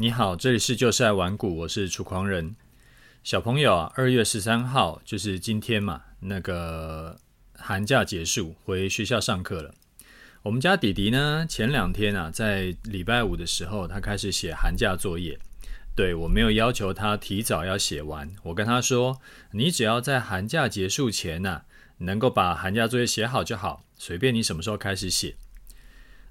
你好，这里是就是爱玩股，我是楚狂人。小朋友啊，二月十三号就是今天嘛，那个寒假结束，回学校上课了。我们家弟弟呢，前两天啊，在礼拜五的时候，他开始写寒假作业。对，我没有要求他提早要写完，我跟他说，你只要在寒假结束前呢、能够把寒假作业写好就好，随便你什么时候开始写。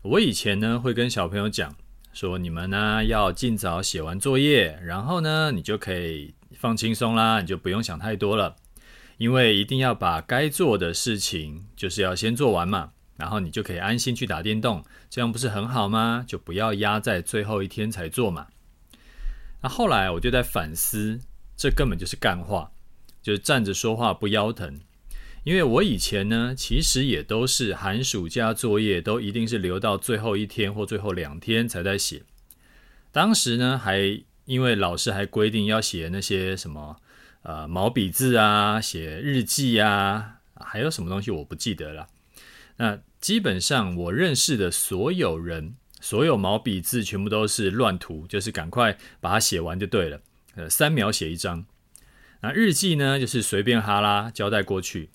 我以前呢，会跟小朋友讲。说你们呢要尽早写完作业，然后呢你就可以放轻松啦，你就不用想太多了，因为一定要把该做的事情就是要先做完嘛，然后你就可以安心去打电动，这样不是很好吗？就不要压在最后一天才做嘛。那后来我就在反思，这根本就是干话，就是站着说话不腰疼。因为我以前呢，其实也都是寒暑假作业都一定是留到最后一天或最后两天才在写。当时呢，还因为老师还规定要写那些什么呃毛笔字啊，写日记啊，还有什么东西我不记得了。那基本上我认识的所有人，所有毛笔字全部都是乱涂，就是赶快把它写完就对了。呃，三秒写一张。那日记呢，就是随便哈拉交代过去。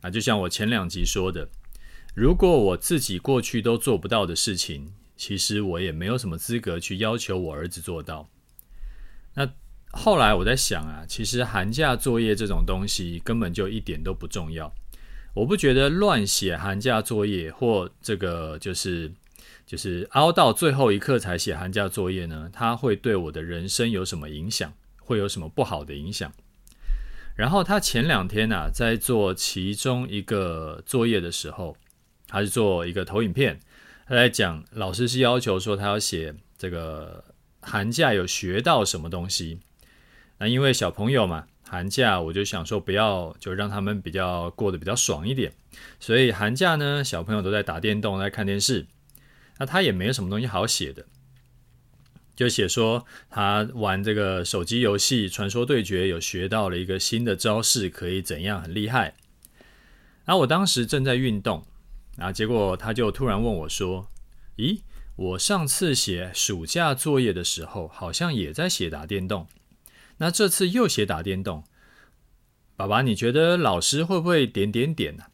啊，就像我前两集说的，如果我自己过去都做不到的事情，其实我也没有什么资格去要求我儿子做到。那后来我在想啊，其实寒假作业这种东西根本就一点都不重要。我不觉得乱写寒假作业或这个就是就是熬到最后一刻才写寒假作业呢，它会对我的人生有什么影响？会有什么不好的影响？然后他前两天啊，在做其中一个作业的时候，他是做一个投影片，他在讲老师是要求说他要写这个寒假有学到什么东西。那因为小朋友嘛，寒假我就想说不要就让他们比较过得比较爽一点，所以寒假呢，小朋友都在打电动，在看电视，那他也没有什么东西好写的。就写说他玩这个手机游戏《传说对决》，有学到了一个新的招式，可以怎样很厉害。然后我当时正在运动，啊，结果他就突然问我说：“咦，我上次写暑假作业的时候，好像也在写打电动，那这次又写打电动，爸爸，你觉得老师会不会点点点呢？”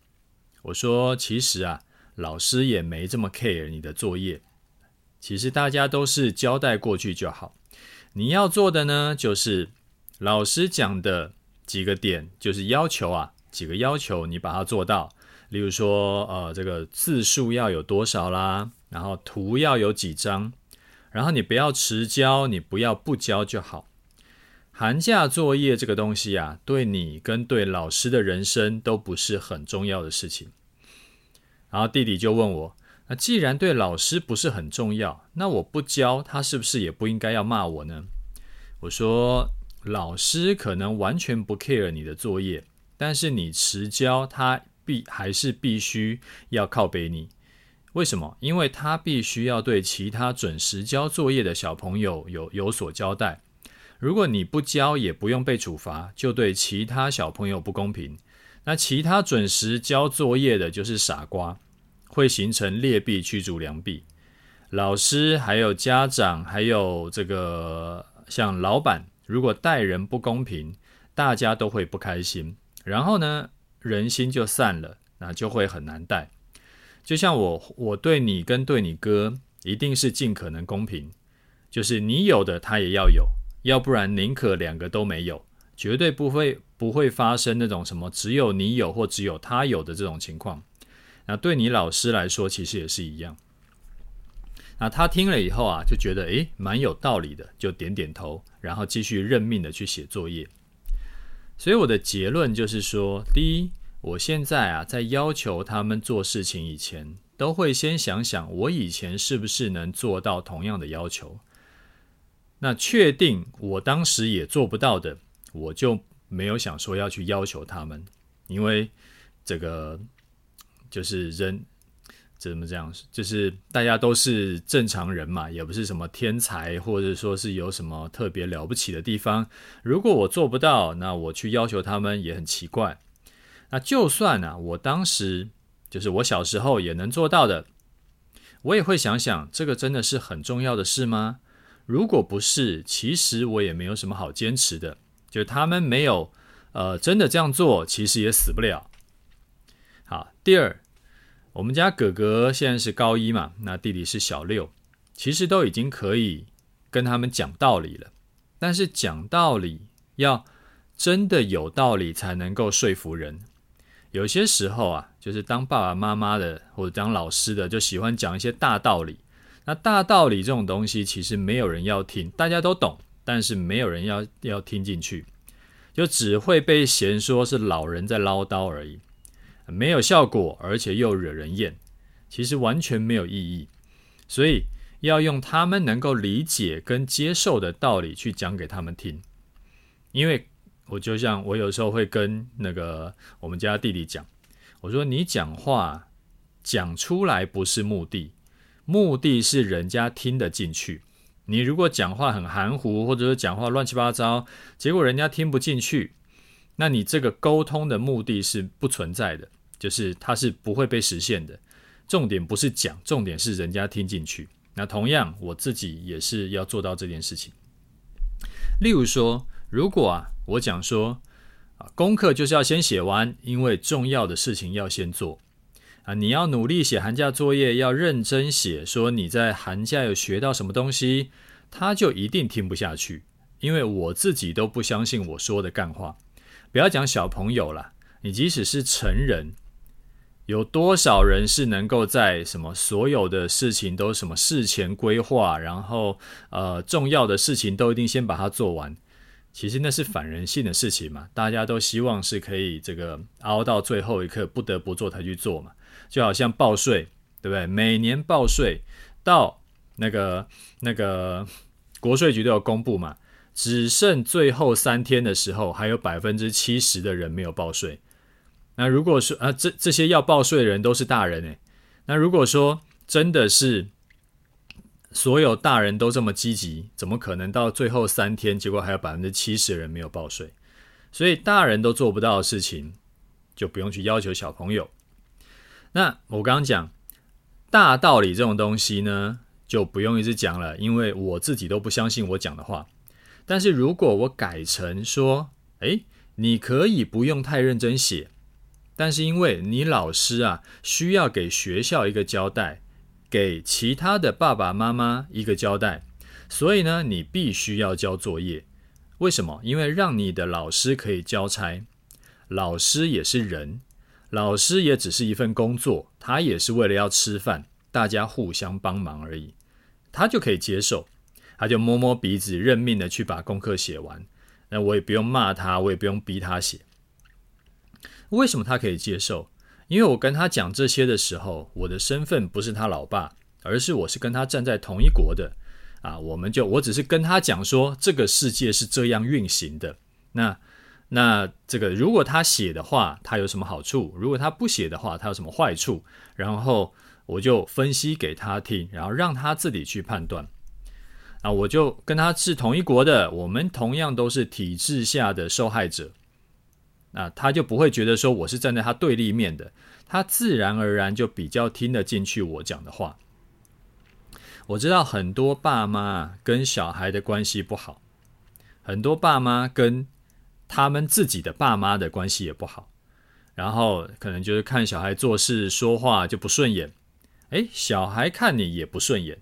我说：“其实啊，老师也没这么 care 你的作业。”其实大家都是交代过去就好，你要做的呢，就是老师讲的几个点，就是要求啊，几个要求你把它做到。例如说，呃，这个字数要有多少啦，然后图要有几张，然后你不要迟交，你不要不交就好。寒假作业这个东西啊，对你跟对老师的人生都不是很重要的事情。然后弟弟就问我。那既然对老师不是很重要，那我不教他是不是也不应该要骂我呢？我说，老师可能完全不 care 你的作业，但是你迟交他必还是必须要靠背你。为什么？因为他必须要对其他准时交作业的小朋友有有所交代。如果你不交也不用被处罚，就对其他小朋友不公平。那其他准时交作业的就是傻瓜。会形成劣币驱逐良币，老师还有家长还有这个像老板，如果待人不公平，大家都会不开心，然后呢，人心就散了，那就会很难带。就像我，我对你跟对你哥，一定是尽可能公平，就是你有的他也要有，要不然宁可两个都没有，绝对不会不会发生那种什么只有你有或只有他有的这种情况。那对你老师来说，其实也是一样。那他听了以后啊，就觉得诶，蛮有道理的，就点点头，然后继续认命的去写作业。所以我的结论就是说，第一，我现在啊，在要求他们做事情以前，都会先想想我以前是不是能做到同样的要求。那确定我当时也做不到的，我就没有想说要去要求他们，因为这个。就是人怎么这样？就是大家都是正常人嘛，也不是什么天才，或者说是有什么特别了不起的地方。如果我做不到，那我去要求他们也很奇怪。那就算啊，我当时就是我小时候也能做到的，我也会想想，这个真的是很重要的事吗？如果不是，其实我也没有什么好坚持的。就他们没有，呃，真的这样做，其实也死不了。好，第二，我们家哥哥现在是高一嘛，那弟弟是小六，其实都已经可以跟他们讲道理了。但是讲道理要真的有道理才能够说服人。有些时候啊，就是当爸爸妈妈的或者当老师的，就喜欢讲一些大道理。那大道理这种东西，其实没有人要听，大家都懂，但是没有人要要听进去，就只会被嫌说是老人在唠叨而已，没有效果，而且又惹人厌，其实完全没有意义。所以要用他们能够理解跟接受的道理去讲给他们听。因为我就像我有时候会跟那个我们家弟弟讲，我说你讲话讲出来不是目的。目的是人家听得进去。你如果讲话很含糊，或者是讲话乱七八糟，结果人家听不进去，那你这个沟通的目的是不存在的，就是它是不会被实现的。重点不是讲，重点是人家听进去。那同样，我自己也是要做到这件事情。例如说，如果啊，我讲说啊，功课就是要先写完，因为重要的事情要先做。啊，你要努力写寒假作业，要认真写。说你在寒假有学到什么东西，他就一定听不下去，因为我自己都不相信我说的干话。不要讲小朋友了，你即使是成人，有多少人是能够在什么所有的事情都什么事前规划，然后呃重要的事情都一定先把它做完？其实那是反人性的事情嘛，大家都希望是可以这个熬到最后一刻不得不做才去做嘛。就好像报税，对不对？每年报税到那个那个国税局都有公布嘛，只剩最后三天的时候，还有百分之七十的人没有报税。那如果说啊，这这些要报税的人都是大人诶，那如果说真的是所有大人都这么积极，怎么可能到最后三天，结果还有百分之七十的人没有报税？所以大人都做不到的事情，就不用去要求小朋友。那我刚刚讲大道理这种东西呢，就不用一直讲了，因为我自己都不相信我讲的话。但是如果我改成说，诶，你可以不用太认真写，但是因为你老师啊需要给学校一个交代，给其他的爸爸妈妈一个交代，所以呢，你必须要交作业。为什么？因为让你的老师可以交差，老师也是人。老师也只是一份工作，他也是为了要吃饭，大家互相帮忙而已，他就可以接受，他就摸摸鼻子，认命的去把功课写完。那我也不用骂他，我也不用逼他写。为什么他可以接受？因为我跟他讲这些的时候，我的身份不是他老爸，而是我是跟他站在同一国的啊。我们就我只是跟他讲说，这个世界是这样运行的。那。那这个如果他写的话，他有什么好处？如果他不写的话，他有什么坏处？然后我就分析给他听，然后让他自己去判断。啊，我就跟他是同一国的，我们同样都是体制下的受害者。那他就不会觉得说我是站在他对立面的，他自然而然就比较听得进去我讲的话。我知道很多爸妈跟小孩的关系不好，很多爸妈跟他们自己的爸妈的关系也不好，然后可能就是看小孩做事说话就不顺眼，诶，小孩看你也不顺眼，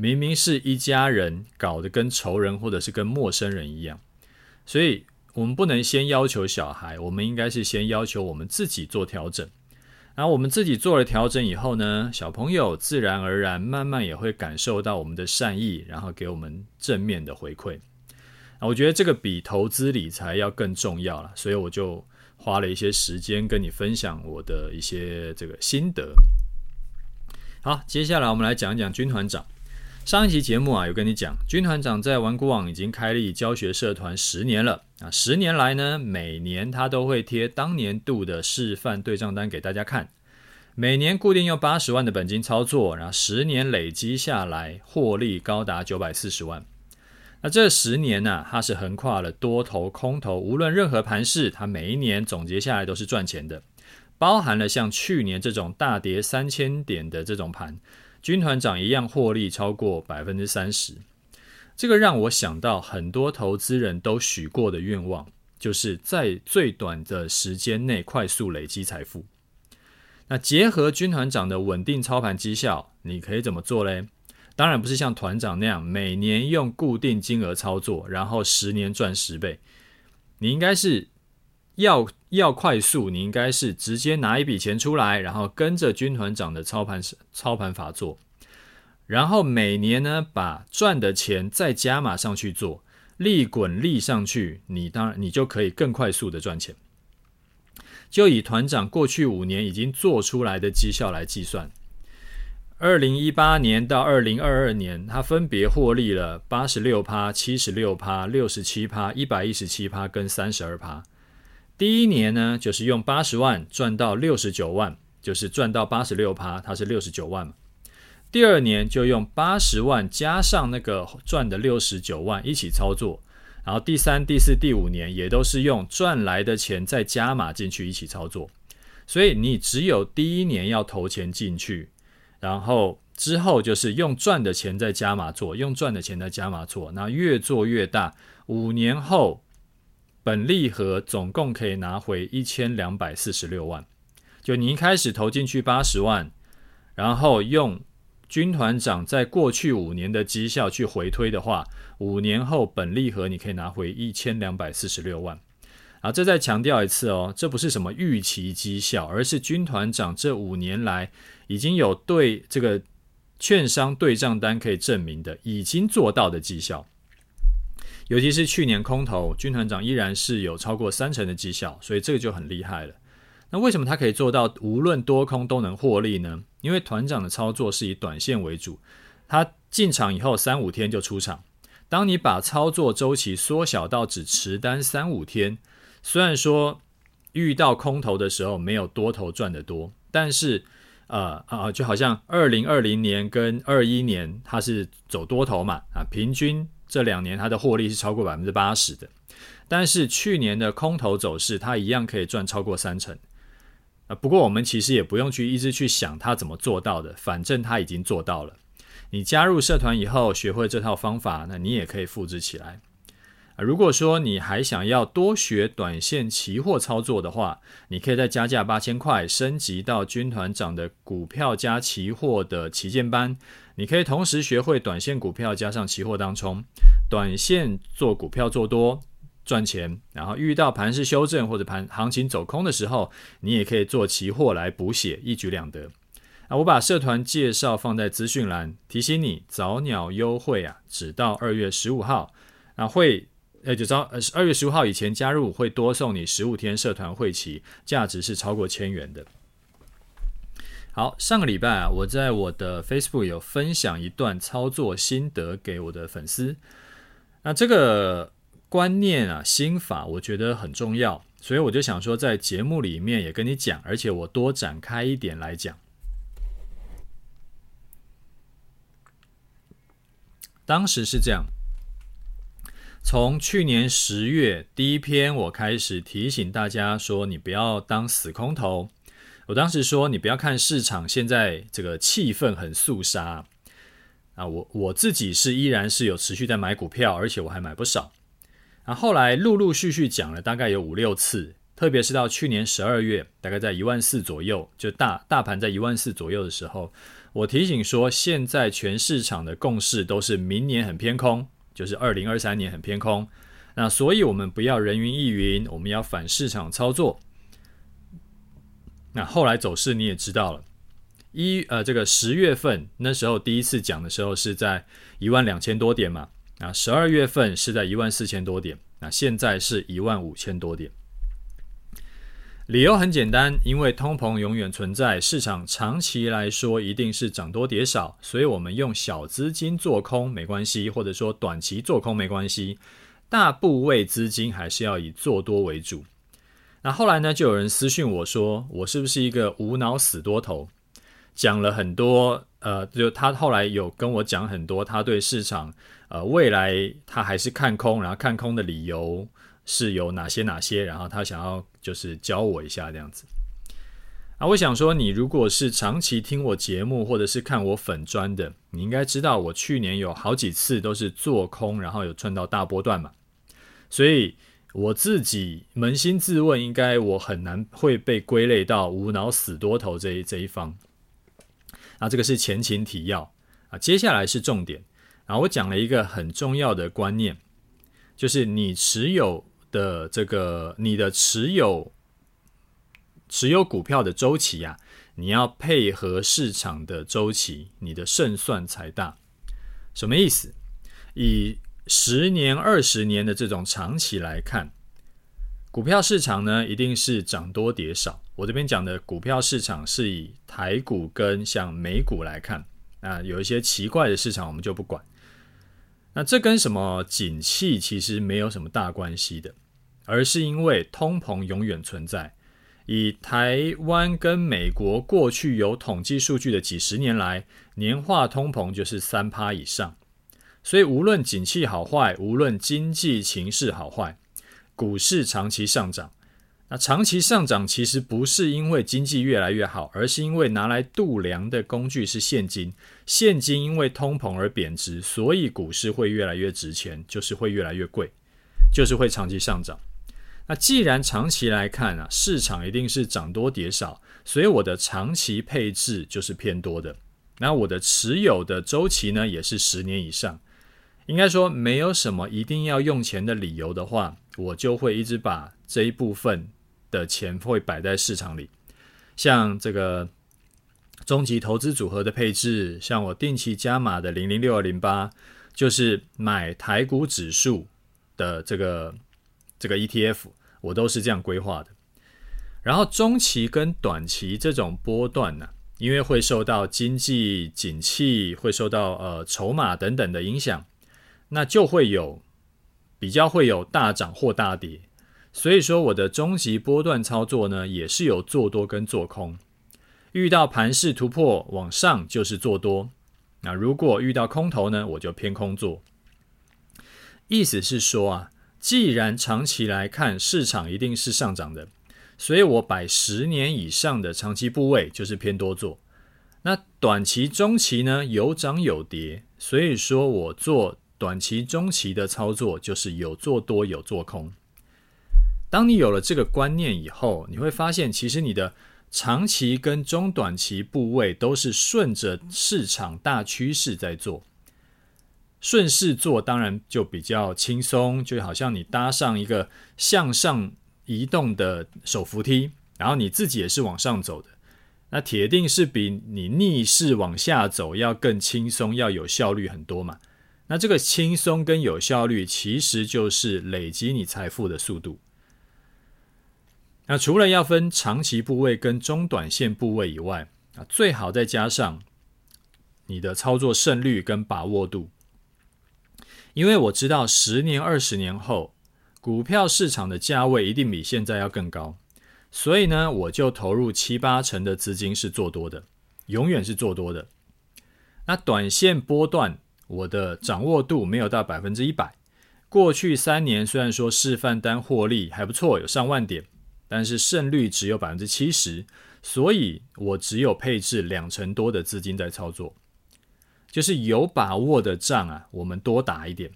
明明是一家人，搞得跟仇人或者是跟陌生人一样，所以我们不能先要求小孩，我们应该是先要求我们自己做调整，然后我们自己做了调整以后呢，小朋友自然而然慢慢也会感受到我们的善意，然后给我们正面的回馈。我觉得这个比投资理财要更重要了，所以我就花了一些时间跟你分享我的一些这个心得。好，接下来我们来讲一讲军团长。上一期节目啊，有跟你讲，军团长在玩股网已经开立教学社团十年了。啊，十年来呢，每年他都会贴当年度的示范对账单给大家看，每年固定用八十万的本金操作，然后十年累积下来获利高达九百四十万。那这十年呢、啊，它是横跨了多头空头，无论任何盘势，它每一年总结下来都是赚钱的，包含了像去年这种大跌三千点的这种盘，军团长一样获利超过百分之三十。这个让我想到很多投资人都许过的愿望，就是在最短的时间内快速累积财富。那结合军团长的稳定操盘绩效，你可以怎么做嘞？当然不是像团长那样每年用固定金额操作，然后十年赚十倍。你应该是要要快速，你应该是直接拿一笔钱出来，然后跟着军团长的操盘操盘法做，然后每年呢把赚的钱再加码上去做，利滚利上去，你当然你就可以更快速的赚钱。就以团长过去五年已经做出来的绩效来计算，二零一八年到二零二二年，他分别获利了八十六趴、七十六趴、六十七趴、一百一十七趴跟三十二趴。第一年呢，就是用八十万赚到六十九万，就是赚到八十六趴，它是六十九万嘛。第二年就用八十万加上那个赚的六十九万一起操作。然后第三、第四、第五年也都是用赚来的钱再加码进去一起操作，所以你只有第一年要投钱进去，然后之后就是用赚的钱再加码做，用赚的钱再加码做，那越做越大，五年后本利和总共可以拿回一千两百四十六万。就你一开始投进去八十万，然后用。军团长在过去五年的绩效去回推的话，五年后本利和你可以拿回一千两百四十六万。啊，这再强调一次哦，这不是什么预期绩效，而是军团长这五年来已经有对这个券商对账单可以证明的，已经做到的绩效。尤其是去年空头，军团长依然是有超过三成的绩效，所以这个就很厉害了。那为什么他可以做到无论多空都能获利呢？因为团长的操作是以短线为主，他进场以后三五天就出场。当你把操作周期缩小到只持单三五天，虽然说遇到空头的时候没有多头赚得多，但是呃啊，就好像二零二零年跟二一年它是走多头嘛啊，平均这两年它的获利是超过百分之八十的，但是去年的空头走势它一样可以赚超过三成。啊，不过我们其实也不用去一直去想它怎么做到的，反正它已经做到了。你加入社团以后，学会这套方法，那你也可以复制起来。如果说你还想要多学短线期货操作的话，你可以再加价八千块，升级到军团长的股票加期货的旗舰班。你可以同时学会短线股票加上期货当冲，短线做股票做多。赚钱，然后遇到盘势修正或者盘行情走空的时候，你也可以做期货来补血，一举两得。啊，我把社团介绍放在资讯栏，提醒你早鸟优惠啊，只到二月十五号。啊，会呃，就招呃二月十五号以前加入，会多送你十五天社团会期，价值是超过千元的。好，上个礼拜啊，我在我的 Facebook 有分享一段操作心得给我的粉丝。那这个。观念啊，心法，我觉得很重要，所以我就想说，在节目里面也跟你讲，而且我多展开一点来讲。当时是这样，从去年十月第一篇，我开始提醒大家说，你不要当死空头。我当时说，你不要看市场现在这个气氛很肃杀啊，我我自己是依然是有持续在买股票，而且我还买不少。那后来陆陆续续讲了大概有五六次，特别是到去年十二月，大概在一万四左右，就大大盘在一万四左右的时候，我提醒说，现在全市场的共识都是明年很偏空，就是二零二三年很偏空。那所以我们不要人云亦云，我们要反市场操作。那后来走势你也知道了，一呃这个十月份那时候第一次讲的时候是在一万两千多点嘛。啊十二月份是在一万四千多点，那现在是一万五千多点。理由很简单，因为通膨永远存在，市场长期来说一定是涨多跌少，所以我们用小资金做空没关系，或者说短期做空没关系，大部位资金还是要以做多为主。那后来呢，就有人私讯我说，我是不是一个无脑死多头？讲了很多，呃，就他后来有跟我讲很多，他对市场。呃，未来他还是看空，然后看空的理由是有哪些哪些，然后他想要就是教我一下这样子。啊，我想说，你如果是长期听我节目或者是看我粉专的，你应该知道我去年有好几次都是做空，然后有赚到大波段嘛。所以我自己扪心自问，应该我很难会被归类到无脑死多头这一这一方。啊，这个是前情提要啊，接下来是重点。然后我讲了一个很重要的观念，就是你持有的这个你的持有。持有股票的周期啊，你要配合市场的周期，你的胜算才大。什么意思？以十年、二十年的这种长期来看，股票市场呢，一定是涨多跌少。我这边讲的股票市场是以台股跟像美股来看啊，有一些奇怪的市场我们就不管。那这跟什么景气其实没有什么大关系的，而是因为通膨永远存在。以台湾跟美国过去有统计数据的几十年来，年化通膨就是三趴以上，所以无论景气好坏，无论经济情势好坏，股市长期上涨。那长期上涨其实不是因为经济越来越好，而是因为拿来度量的工具是现金，现金因为通膨而贬值，所以股市会越来越值钱，就是会越来越贵，就是会长期上涨。那既然长期来看啊，市场一定是涨多跌少，所以我的长期配置就是偏多的。那我的持有的周期呢，也是十年以上。应该说没有什么一定要用钱的理由的话，我就会一直把这一部分的钱会摆在市场里。像这个终极投资组合的配置，像我定期加码的零零六二零八，就是买台股指数的这个这个 ETF。我都是这样规划的，然后中期跟短期这种波段呢、因为会受到经济景气、会受到呃筹码等等的影响，那就会有比较会有大涨或大跌，所以说我的中极波段操作呢，也是有做多跟做空，遇到盘势突破往上就是做多，那如果遇到空头呢，我就偏空做，意思是说啊。既然长期来看市场一定是上涨的，所以我摆十年以上的长期部位就是偏多做。那短期、中期呢，有涨有跌，所以说我做短期、中期的操作就是有做多有做空。当你有了这个观念以后，你会发现其实你的长期跟中短期部位都是顺着市场大趋势在做。顺势做当然就比较轻松，就好像你搭上一个向上移动的手扶梯，然后你自己也是往上走的，那铁定是比你逆势往下走要更轻松，要有效率很多嘛。那这个轻松跟有效率，其实就是累积你财富的速度。那除了要分长期部位跟中短线部位以外，啊，最好再加上你的操作胜率跟把握度。因为我知道十年、二十年后，股票市场的价位一定比现在要更高，所以呢，我就投入七八成的资金是做多的，永远是做多的。那短线波段，我的掌握度没有到百分之一百。过去三年虽然说示范单获利还不错，有上万点，但是胜率只有百分之七十，所以我只有配置两成多的资金在操作。就是有把握的仗啊，我们多打一点；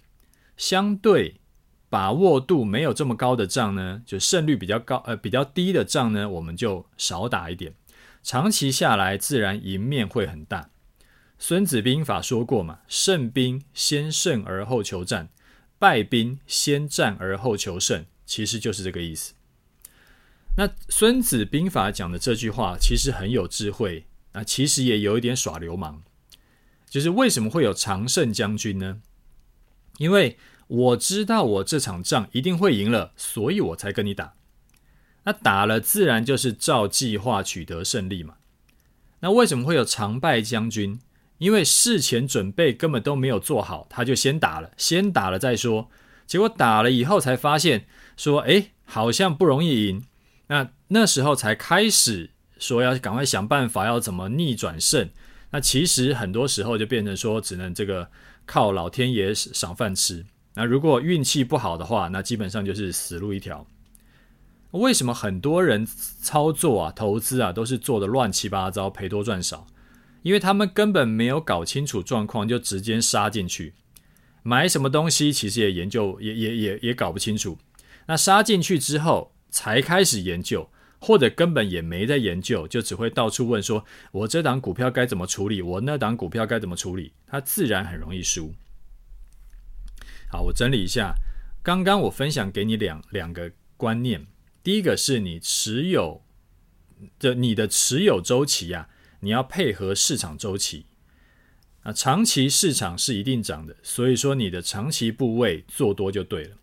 相对把握度没有这么高的仗呢，就胜率比较高呃比较低的仗呢，我们就少打一点。长期下来，自然赢面会很大。孙子兵法说过嘛，胜兵先胜而后求战，败兵先战而后求胜，其实就是这个意思。那孙子兵法讲的这句话其实很有智慧，那其实也有一点耍流氓。就是为什么会有常胜将军呢？因为我知道我这场仗一定会赢了，所以我才跟你打。那打了自然就是照计划取得胜利嘛。那为什么会有常败将军？因为事前准备根本都没有做好，他就先打了，先打了再说。结果打了以后才发现说，哎，好像不容易赢。那那时候才开始说要赶快想办法，要怎么逆转胜。那其实很多时候就变成说，只能这个靠老天爷赏饭吃。那如果运气不好的话，那基本上就是死路一条。为什么很多人操作啊、投资啊都是做的乱七八糟，赔多赚少？因为他们根本没有搞清楚状况，就直接杀进去，买什么东西其实也研究也也也也搞不清楚。那杀进去之后才开始研究。或者根本也没在研究，就只会到处问说：“我这档股票该怎么处理？我那档股票该怎么处理？”他自然很容易输。好，我整理一下，刚刚我分享给你两两个观念。第一个是你持有的你的持有周期呀、啊，你要配合市场周期。啊，长期市场是一定涨的，所以说你的长期部位做多就对了。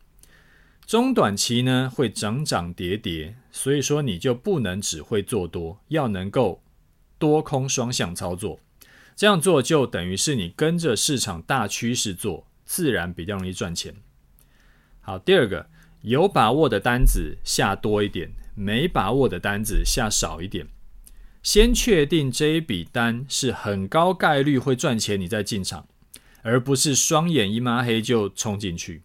中短期呢会涨涨跌跌，所以说你就不能只会做多，要能够多空双向操作。这样做就等于是你跟着市场大趋势做，自然比较容易赚钱。好，第二个，有把握的单子下多一点，没把握的单子下少一点。先确定这一笔单是很高概率会赚钱，你再进场，而不是双眼一抹黑就冲进去。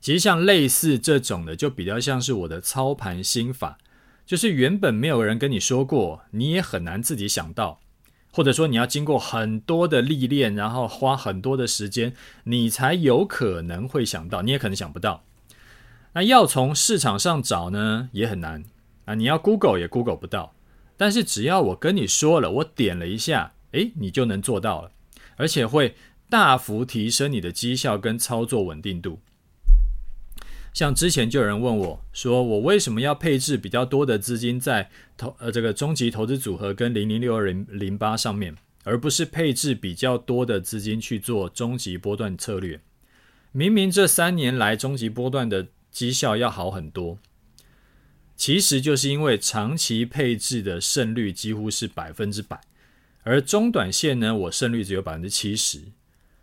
其实像类似这种的，就比较像是我的操盘心法，就是原本没有人跟你说过，你也很难自己想到，或者说你要经过很多的历练，然后花很多的时间，你才有可能会想到，你也可能想不到。那要从市场上找呢，也很难啊，你要 Google 也 Google 不到。但是只要我跟你说了，我点了一下，诶，你就能做到了，而且会大幅提升你的绩效跟操作稳定度。像之前就有人问我，说我为什么要配置比较多的资金在投呃这个终极投资组合跟零零六二零零八上面，而不是配置比较多的资金去做终极波段策略？明明这三年来终极波段的绩效要好很多，其实就是因为长期配置的胜率几乎是百分之百，而中短线呢，我胜率只有百分之七十，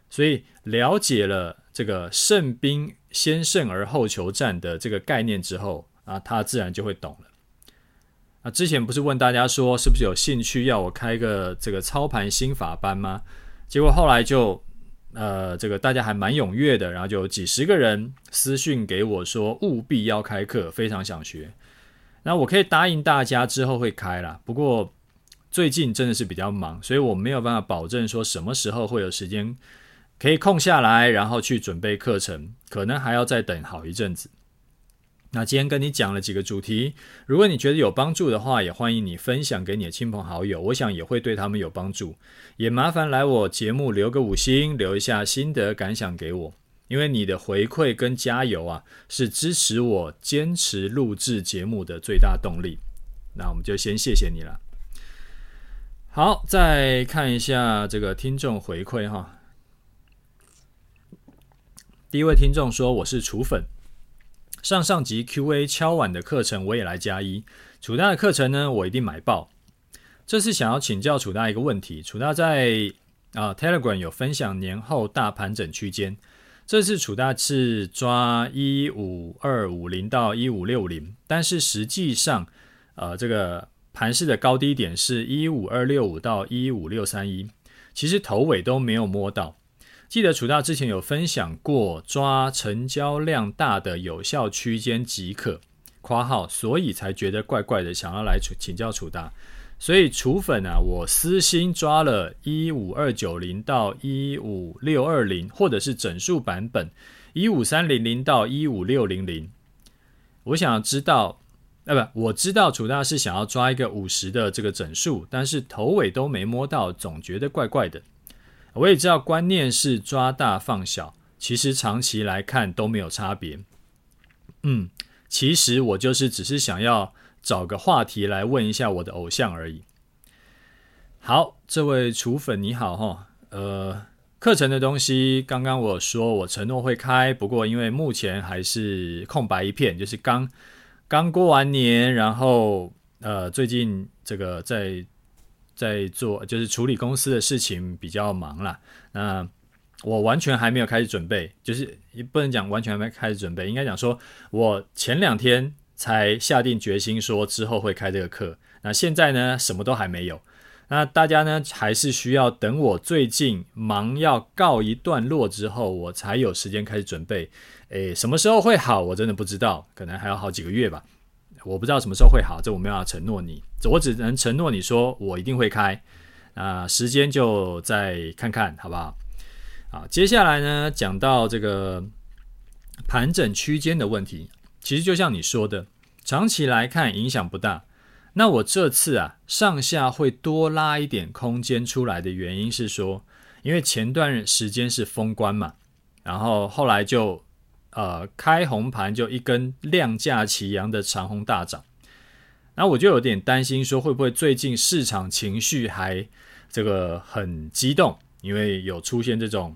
所以了解了这个胜兵。先胜而后求战的这个概念之后啊，他自然就会懂了。啊，之前不是问大家说是不是有兴趣要我开个这个操盘心法班吗？结果后来就呃，这个大家还蛮踊跃的，然后就有几十个人私讯给我说务必要开课，非常想学。那我可以答应大家之后会开啦，不过最近真的是比较忙，所以我没有办法保证说什么时候会有时间。可以空下来，然后去准备课程，可能还要再等好一阵子。那今天跟你讲了几个主题，如果你觉得有帮助的话，也欢迎你分享给你的亲朋好友，我想也会对他们有帮助。也麻烦来我节目留个五星，留一下心得感想给我，因为你的回馈跟加油啊，是支持我坚持录制节目的最大动力。那我们就先谢谢你了。好，再看一下这个听众回馈哈。第一位听众说：“我是楚粉，上上集 Q&A 敲碗的课程我也来加一。楚大的课程呢，我一定买爆。这次想要请教楚大一个问题：楚大在啊 Telegram 有分享年后大盘整区间，这次楚大是抓一五二五零到一五六零，但是实际上，呃，这个盘势的高低点是一五二六五到一五六三一，其实头尾都没有摸到。”记得楚大之前有分享过，抓成交量大的有效区间即可（括号），所以才觉得怪怪的，想要来请教楚大。所以楚粉啊，我私心抓了一五二九零到一五六二零，或者是整数版本一五三零零到一五六零零。我想要知道，呃，不，我知道楚大是想要抓一个五十的这个整数，但是头尾都没摸到，总觉得怪怪的。我也知道观念是抓大放小，其实长期来看都没有差别。嗯，其实我就是只是想要找个话题来问一下我的偶像而已。好，这位楚粉你好哈，呃，课程的东西刚刚我说我承诺会开，不过因为目前还是空白一片，就是刚刚过完年，然后呃最近这个在。在做就是处理公司的事情比较忙啦，那我完全还没有开始准备，就是也不能讲完全还没开始准备，应该讲说我前两天才下定决心说之后会开这个课，那现在呢什么都还没有，那大家呢，还是需要等我最近忙要告一段落之后，我才有时间开始准备。诶，什么时候会好？我真的不知道，可能还要好几个月吧。我不知道什么时候会好，这我没有要承诺你，我只能承诺你说我一定会开。啊，时间就再看看，好不好？好，接下来呢，讲到这个盘整区间的问题，其实就像你说的，长期来看影响不大。那我这次啊，上下会多拉一点空间出来的原因是说，因为前段时间是封关嘛，然后后来就呃开红盘就一根量价齐扬的长红大涨，那我就有点担心说，会不会最近市场情绪还这个很激动，因为有出现这种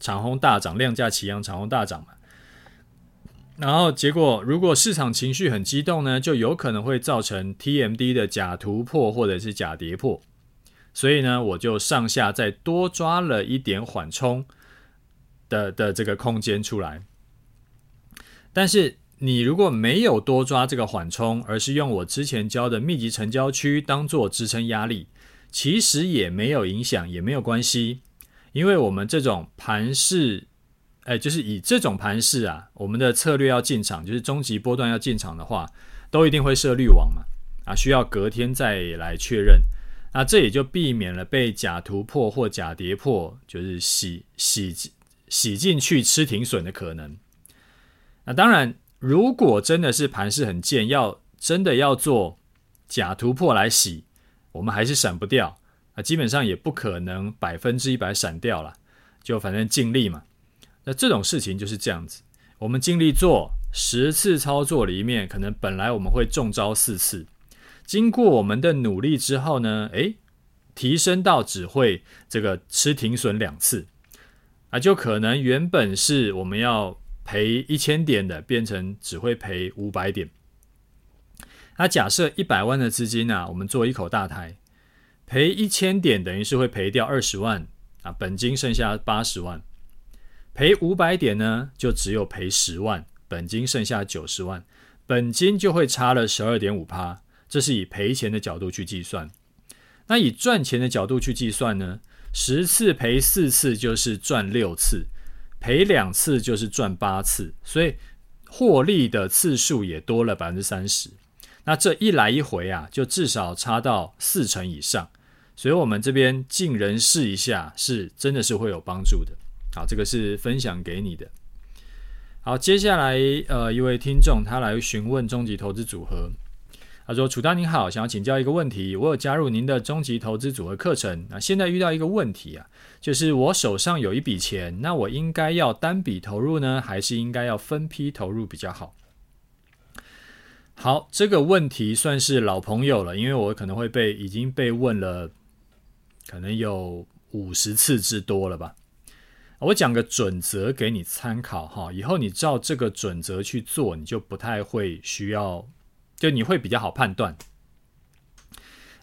长红大涨、量价齐扬、长红大涨嘛。然后结果，如果市场情绪很激动呢，就有可能会造成 TMD 的假突破或者是假跌破。所以呢，我就上下再多抓了一点缓冲的的这个空间出来。但是你如果没有多抓这个缓冲，而是用我之前教的密集成交区当做支撑压力，其实也没有影响，也没有关系，因为我们这种盘势。哎，就是以这种盘势啊，我们的策略要进场，就是终极波段要进场的话，都一定会设滤网嘛，啊，需要隔天再来确认，那这也就避免了被假突破或假跌破，就是洗洗洗进去吃停损的可能。那当然，如果真的是盘势很贱，要真的要做假突破来洗，我们还是闪不掉啊，基本上也不可能百分之一百闪掉了，就反正尽力嘛。那这种事情就是这样子，我们尽力做十次操作里面，可能本来我们会中招四次，经过我们的努力之后呢，诶，提升到只会这个吃停损两次，啊，就可能原本是我们要赔一千点的，变成只会赔五百点。那假设一百万的资金啊，我们做一口大台，赔一千点等于是会赔掉二十万啊，本金剩下八十万。赔五百点呢，就只有赔十万，本金剩下九十万，本金就会差了十二点五趴。这是以赔钱的角度去计算。那以赚钱的角度去计算呢？十次赔四次就是赚六次，赔两次就是赚八次，所以获利的次数也多了百分之三十。那这一来一回啊，就至少差到四成以上。所以我们这边尽人事一下，是真的是会有帮助的。好，这个是分享给你的。好，接下来呃，一位听众他来询问终极投资组合，他说：“楚丹您好，想要请教一个问题，我有加入您的终极投资组合课程，那现在遇到一个问题啊，就是我手上有一笔钱，那我应该要单笔投入呢，还是应该要分批投入比较好？”好，这个问题算是老朋友了，因为我可能会被已经被问了，可能有五十次之多了吧。我讲个准则给你参考哈，以后你照这个准则去做，你就不太会需要，就你会比较好判断。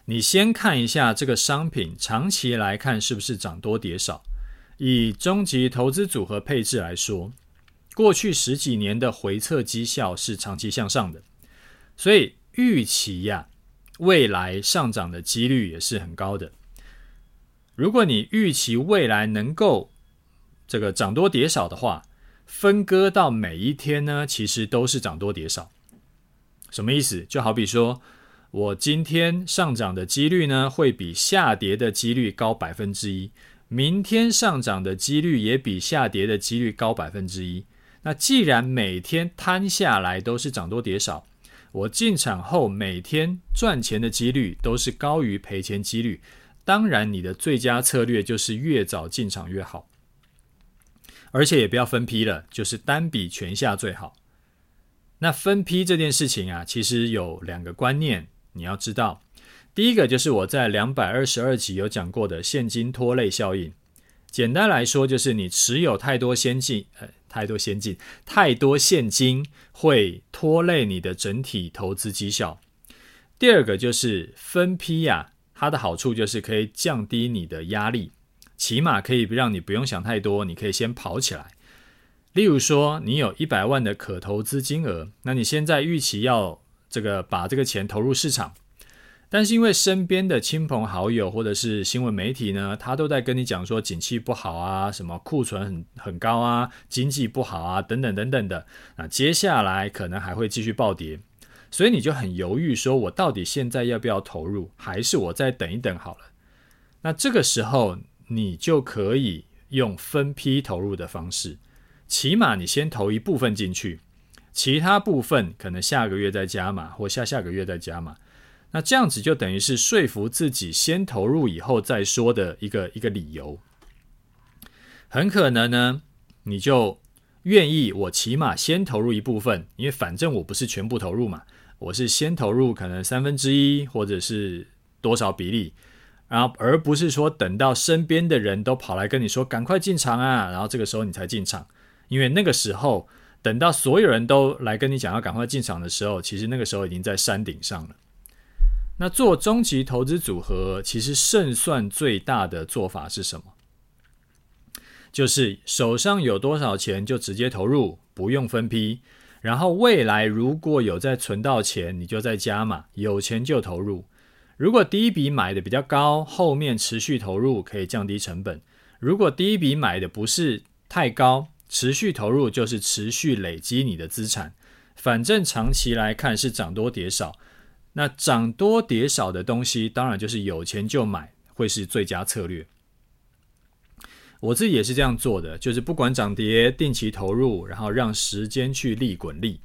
你先看一下这个商品长期来看是不是涨多跌少。以终极投资组合配置来说，过去十几年的回测绩效是长期向上的，所以预期呀，未来上涨的几率也是很高的。如果你预期未来能够这个涨多跌少的话，分割到每一天呢，其实都是涨多跌少。什么意思？就好比说，我今天上涨的几率呢，会比下跌的几率高百分之一；明天上涨的几率也比下跌的几率高百分之一。那既然每天摊下来都是涨多跌少，我进场后每天赚钱的几率都是高于赔钱几率。当然，你的最佳策略就是越早进场越好。而且也不要分批了，就是单笔全下最好。那分批这件事情啊，其实有两个观念你要知道。第一个就是我在两百二十二集有讲过的现金拖累效应。简单来说，就是你持有太多先进，呃，太多先进，太多现金会拖累你的整体投资绩效。第二个就是分批呀，它的好处就是可以降低你的压力。起码可以让你不用想太多，你可以先跑起来。例如说，你有一百万的可投资金额，那你现在预期要这个把这个钱投入市场，但是因为身边的亲朋好友或者是新闻媒体呢，他都在跟你讲说景气不好啊，什么库存很很高啊，经济不好啊，等等等等的。那接下来可能还会继续暴跌，所以你就很犹豫，说我到底现在要不要投入，还是我再等一等好了？那这个时候你就可以用分批投入的方式，起码你先投一部分进去，其他部分可能下个月再加码，或下下个月再加码。那这样子就等于是说服自己先投入以后再说的一个一个理由。很可能呢，你就愿意我起码先投入一部分，因为反正我不是全部投入嘛，我是先投入可能三分之一或者是多少比例，然后而不是说等到身边的人都跑来跟你说赶快进场啊，然后这个时候你才进场，因为那个时候等到所有人都来跟你讲要赶快进场的时候，其实那个时候已经在山顶上了。那做终极投资组合，其实胜算最大的做法是什么？就是手上有多少钱就直接投入，不用分批。然后未来如果有再存到钱，你就再加码，有钱就投入。如果第一笔买的比较高，后面持续投入可以降低成本。如果第一笔买的不是太高，持续投入就是持续累积你的资产。反正长期来看是涨多跌少。那涨多跌少的东西，当然就是有钱就买，会是最佳策略。我自己也是这样做的，就是不管涨跌，定期投入，然后让时间去利滚利。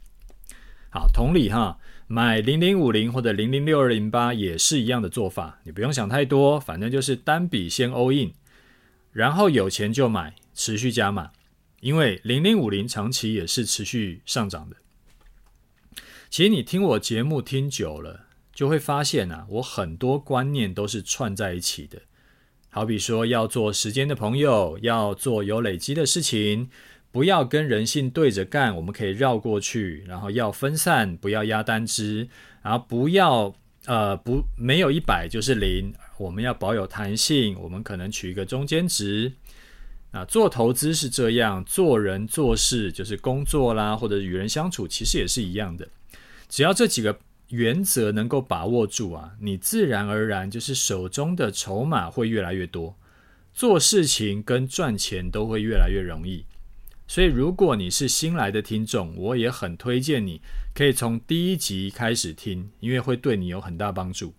好，同理哈，买零零五零或者零零六二零八也是一样的做法，你不用想太多，反正就是单笔先 all in，然后有钱就买，持续加码，因为零零五零长期也是持续上涨的。其实你听我节目听久了，就会发现啊，我很多观念都是串在一起的。好比说，要做时间的朋友，要做有累积的事情，不要跟人性对着干，我们可以绕过去。然后要分散，不要压单支，然后不要呃不没有一百就是零，我们要保有弹性，我们可能取一个中间值。啊，做投资是这样，做人做事就是工作啦，或者与人相处，其实也是一样的。只要这几个原则能够把握住啊，你自然而然就是手中的筹码会越来越多，做事情跟赚钱都会越来越容易。所以，如果你是新来的听众，我也很推荐你可以从第一集开始听，因为会对你有很大帮助。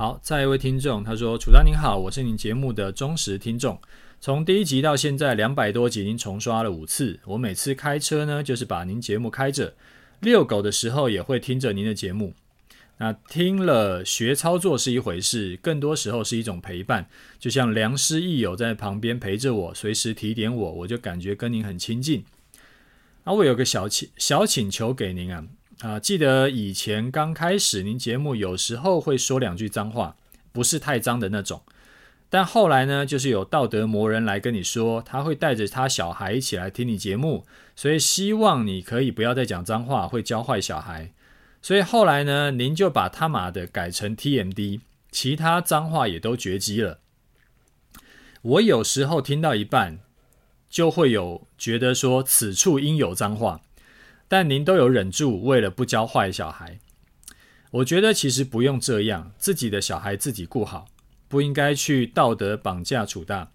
好，再一位听众他说：“楚丹您好，我是您节目的忠实听众。”从第一集到现在两百多集，已经重刷了五次。我每次开车呢，就是把您节目开着。遛狗的时候也会听着您的节目，那听了学操作是一回事，更多时候是一种陪伴，就像良师益友在旁边陪着我，随时提点我，我就感觉跟您很亲近。啊，我有个小请小请求给您啊，啊，记得以前刚开始您节目有时候会说两句脏话，不是太脏的那种。但后来呢，就是有道德魔人来跟你说，他会带着他小孩一起来听你节目，所以希望你可以不要再讲脏话，会教坏小孩。所以后来呢，您就把他妈的改成 TMD，其他脏话也都绝迹了。我有时候听到一半，就会有觉得说此处应有脏话，但您都有忍住，为了不教坏小孩。我觉得其实不用这样，自己的小孩自己顾好。不应该去道德绑架楚大。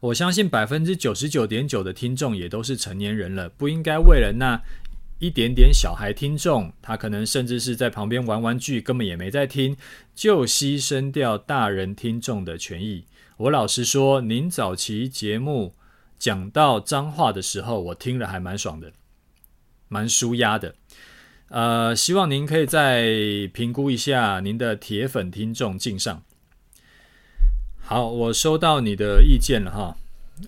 我相信百分之九十九点九的听众也都是成年人了，不应该为了那一点点小孩听众，他可能甚至是在旁边玩玩具，根本也没在听，就牺牲掉大人听众的权益。我老实说，您早期节目讲到脏话的时候，我听了还蛮爽的，蛮舒压的。呃，希望您可以再评估一下您的铁粉听众敬上。好，我收到你的意见了哈。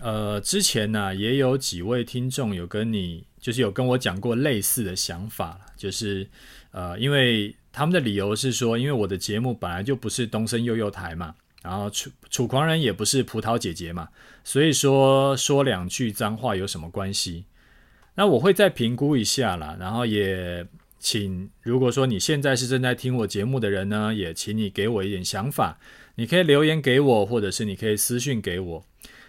呃，之前呢、也有几位听众有跟你，就是有跟我讲过类似的想法，就是呃，因为他们的理由是说，因为我的节目本来就不是东森幼幼台嘛，然后楚楚狂人也不是葡萄姐姐嘛，所以说说两句脏话有什么关系？那我会再评估一下啦，然后也。请，如果说你现在是正在听我节目的人呢，也请你给我一点想法。你可以留言给我，或者是你可以私讯给我。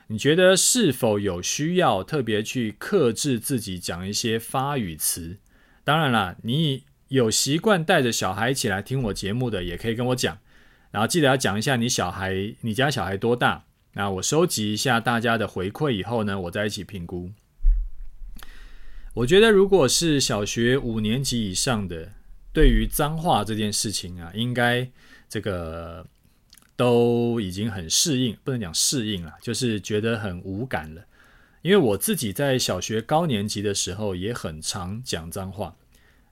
你觉得是否有需要特别去克制自己讲一些发语词？当然啦，你有习惯带着小孩一起来听我节目的，也可以跟我讲。然后记得要讲一下你小孩，你家小孩多大？那我收集一下大家的回馈以后呢，我再一起评估。我觉得如果是小学五年级以上的，对于脏话这件事情啊，应该这个都已经很适应，不能讲适应了，就是觉得很无感了。因为我自己在小学高年级的时候也很常讲脏话，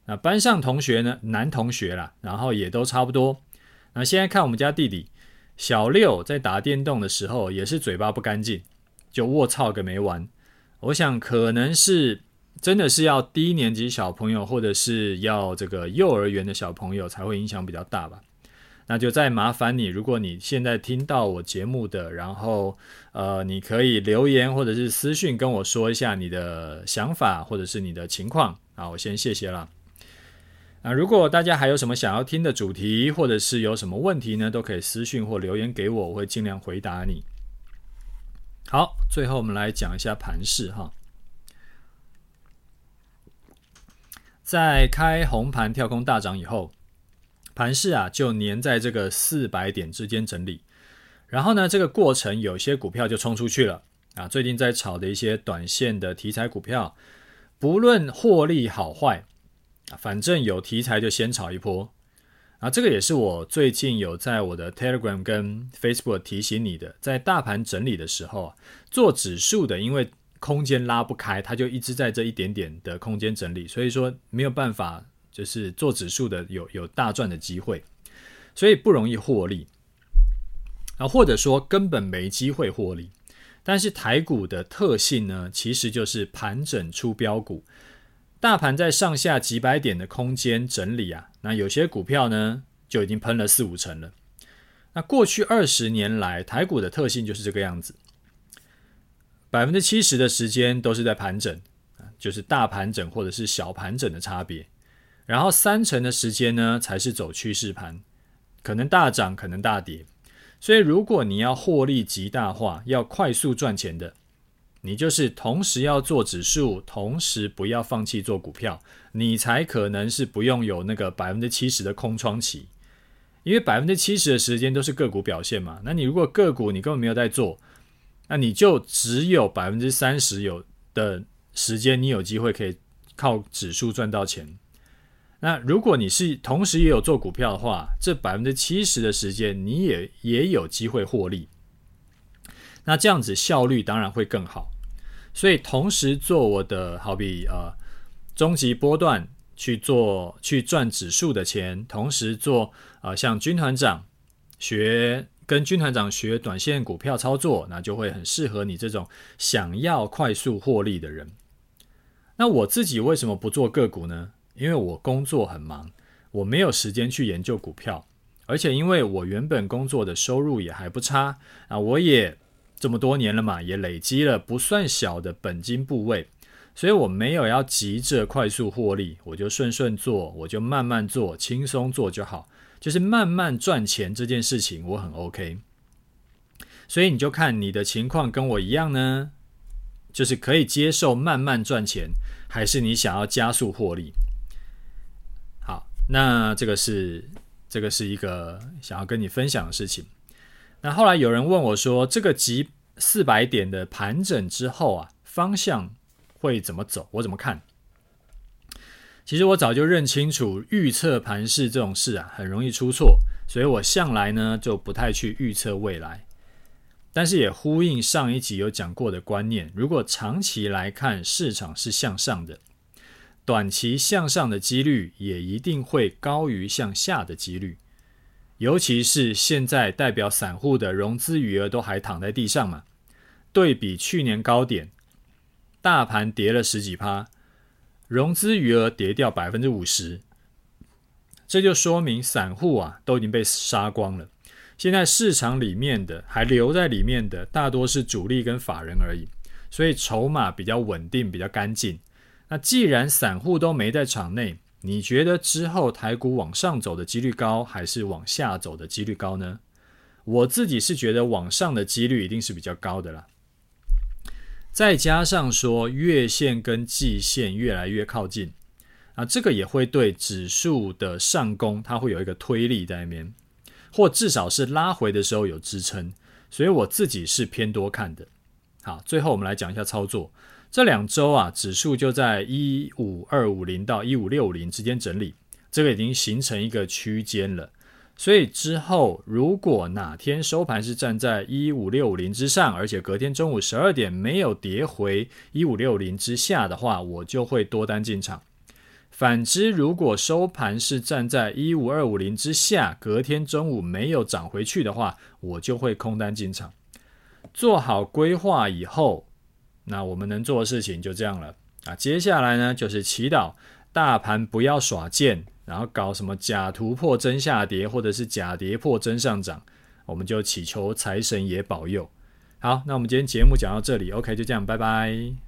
那班上同学呢，男同学啦，然后也都差不多。那现在看我们家弟弟小六在打电动的时候，也是嘴巴不干净，就卧槽个没完。我想可能是真的是要低年级小朋友，或者是要这个幼儿园的小朋友才会影响比较大吧。那就再麻烦你，如果你现在听到我节目的，然后呃，你可以留言或者是私讯跟我说一下你的想法或者是你的情况啊，我先谢谢了。啊，如果大家还有什么想要听的主题，或者是有什么问题呢，都可以私讯或留言给我，我会尽量回答你。好，最后我们来讲一下盘势哈，在开红盘跳空大涨以后。盘势啊，就黏在这个四百点之间整理，然后呢，这个过程有些股票就冲出去了啊。最近在炒的一些短线的题材股票，不论获利好坏啊，反正有题材就先炒一波啊。这个也是我最近有在我的 Telegram 跟 Facebook 提醒你的，在大盘整理的时候啊，做指数的，因为空间拉不开，它就一直在这一点点的空间整理，所以说没有办法。就是做指数的有有大赚的机会，所以不容易获利啊，或者说根本没机会获利。但是台股的特性呢，其实就是盘整出标股，大盘在上下几百点的空间整理啊，那有些股票呢就已经喷了四五成了。那过去二十年来，台股的特性就是这个样子，百分之七十的时间都是在盘整啊，就是大盘整或者是小盘整的差别。然后三成的时间呢，才是走趋势盘，可能大涨，可能大跌。所以，如果你要获利极大化，要快速赚钱的，你就是同时要做指数，同时不要放弃做股票，你才可能是不用有那个百分之七十的空窗期。因为百分之七十的时间都是个股表现嘛，那你如果个股你根本没有在做，那你就只有百分之三十有的时间，你有机会可以靠指数赚到钱。那如果你是同时也有做股票的话，这百分之七十的时间你也也有机会获利。那这样子效率当然会更好。所以同时做我的好比呃终极波段去做去赚指数的钱，同时做呃像军团长学跟军团长学短线股票操作，那就会很适合你这种想要快速获利的人。那我自己为什么不做个股呢？因为我工作很忙，我没有时间去研究股票，而且因为我原本工作的收入也还不差啊，我也这么多年了嘛，也累积了不算小的本金部位，所以我没有要急着快速获利，我就顺顺做，我就慢慢做，轻松做就好，就是慢慢赚钱这件事情我很 OK。所以你就看你的情况跟我一样呢，就是可以接受慢慢赚钱，还是你想要加速获利？好那这个是这个是一个想要跟你分享的事情。那后来有人问我说，这个急四百点的盘整之后啊，方向会怎么走？我怎么看？其实我早就认清楚，预测盘势这种事啊，很容易出错，所以我向来呢就不太去预测未来。但是也呼应上一集有讲过的观念，如果长期来看市场是向上的。短期向上的几率也一定会高于向下的几率，尤其是现在代表散户的融资余额都还躺在地上嘛，对比去年高点，大盘跌了十几趴，融资余额跌掉百分之五十，这就说明散户啊都已经被杀光了，现在市场里面的还留在里面的大多是主力跟法人而已，所以筹码比较稳定，比较干净。那既然散户都没在场内，你觉得之后台股往上走的几率高，还是往下走的几率高呢？我自己是觉得往上的几率一定是比较高的啦。再加上说月线跟季线越来越靠近，啊，这个也会对指数的上攻，它会有一个推力在那边，或至少是拉回的时候有支撑，所以我自己是偏多看的。好，最后我们来讲一下操作。这两周啊，指数就在一五二五零到一五六零之间整理，这个已经形成一个区间了。所以之后如果哪天收盘是站在一五六五零之上，而且隔天中午十二点没有跌回一五六零之下的话，我就会多单进场。反之，如果收盘是站在一五二五零之下，隔天中午没有涨回去的话，我就会空单进场。做好规划以后。那我们能做的事情就这样了啊！接下来呢，就是祈祷大盘不要耍贱，然后搞什么假突破真下跌，或者是假跌破真上涨，我们就祈求财神爷保佑。好，那我们今天节目讲到这里，OK，就这样，拜拜。